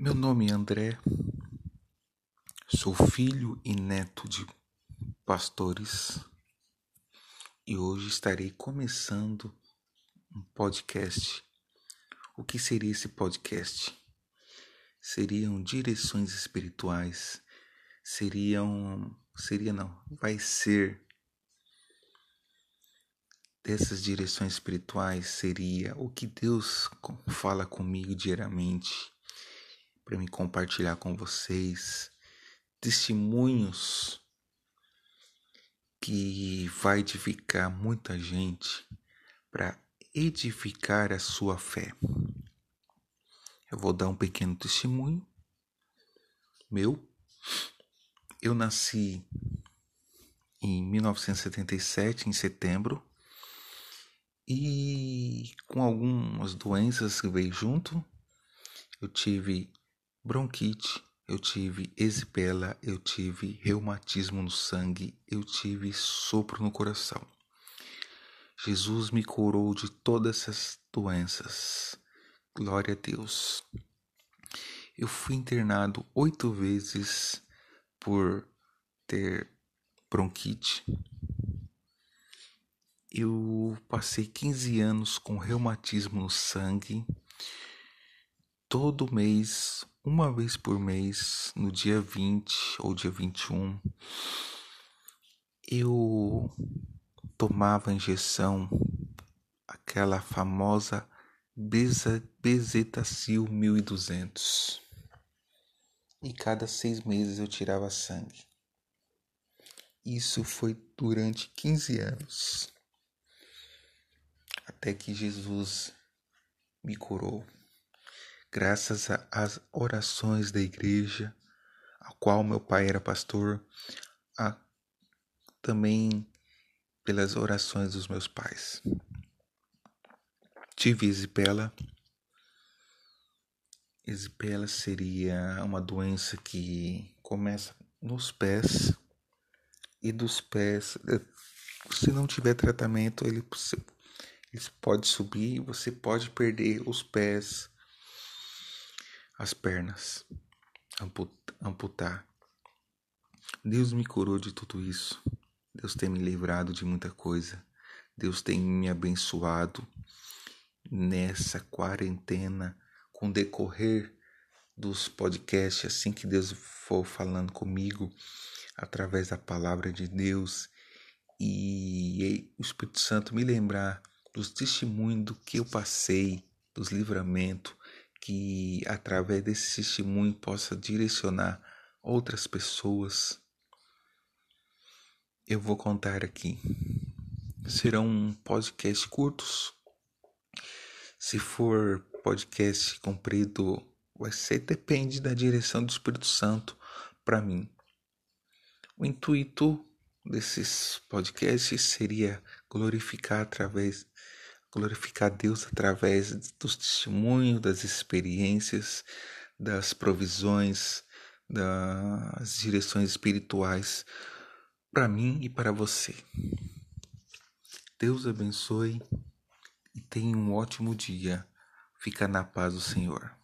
Meu nome é André, sou filho e neto de pastores. E hoje estarei começando um podcast. O que seria esse podcast? Seriam direções espirituais, seriam, seria não, vai ser. Dessas direções espirituais seria o que Deus fala comigo diariamente para me compartilhar com vocês testemunhos que vai edificar muita gente para edificar a sua fé. Eu vou dar um pequeno testemunho meu. Eu nasci em 1977, em setembro, e com algumas doenças que veio junto. Eu tive bronquite, eu tive esipela, eu tive reumatismo no sangue, eu tive sopro no coração. Jesus me curou de todas essas doenças. Glória a Deus. Eu fui internado oito vezes por ter bronquite, eu passei 15 anos com reumatismo no sangue. Todo mês, uma vez por mês, no dia 20 ou dia 21, eu tomava injeção, aquela famosa Bezetacil 1200. E cada seis meses eu tirava sangue. Isso foi durante 15 anos até que Jesus me curou. Graças às orações da igreja, a qual meu pai era pastor, a, também pelas orações dos meus pais. Tive Isipela. Isipela seria uma doença que começa nos pés e dos pés, se não tiver tratamento, ele ele pode subir, você pode perder os pés, as pernas, amputar. Deus me curou de tudo isso. Deus tem me livrado de muita coisa. Deus tem me abençoado nessa quarentena com o decorrer dos podcasts, assim que Deus for falando comigo através da palavra de Deus e o Espírito Santo me lembrar dos testemunhos do que eu passei, dos livramentos, que através desse testemunho possa direcionar outras pessoas. Eu vou contar aqui. Serão podcasts curtos. Se for podcast comprido, vai ser depende da direção do Espírito Santo para mim. O intuito desses podcasts seria glorificar através glorificar Deus através dos testemunhos, das experiências, das provisões, das direções espirituais para mim e para você. Deus abençoe e tenha um ótimo dia. Fica na paz do Senhor.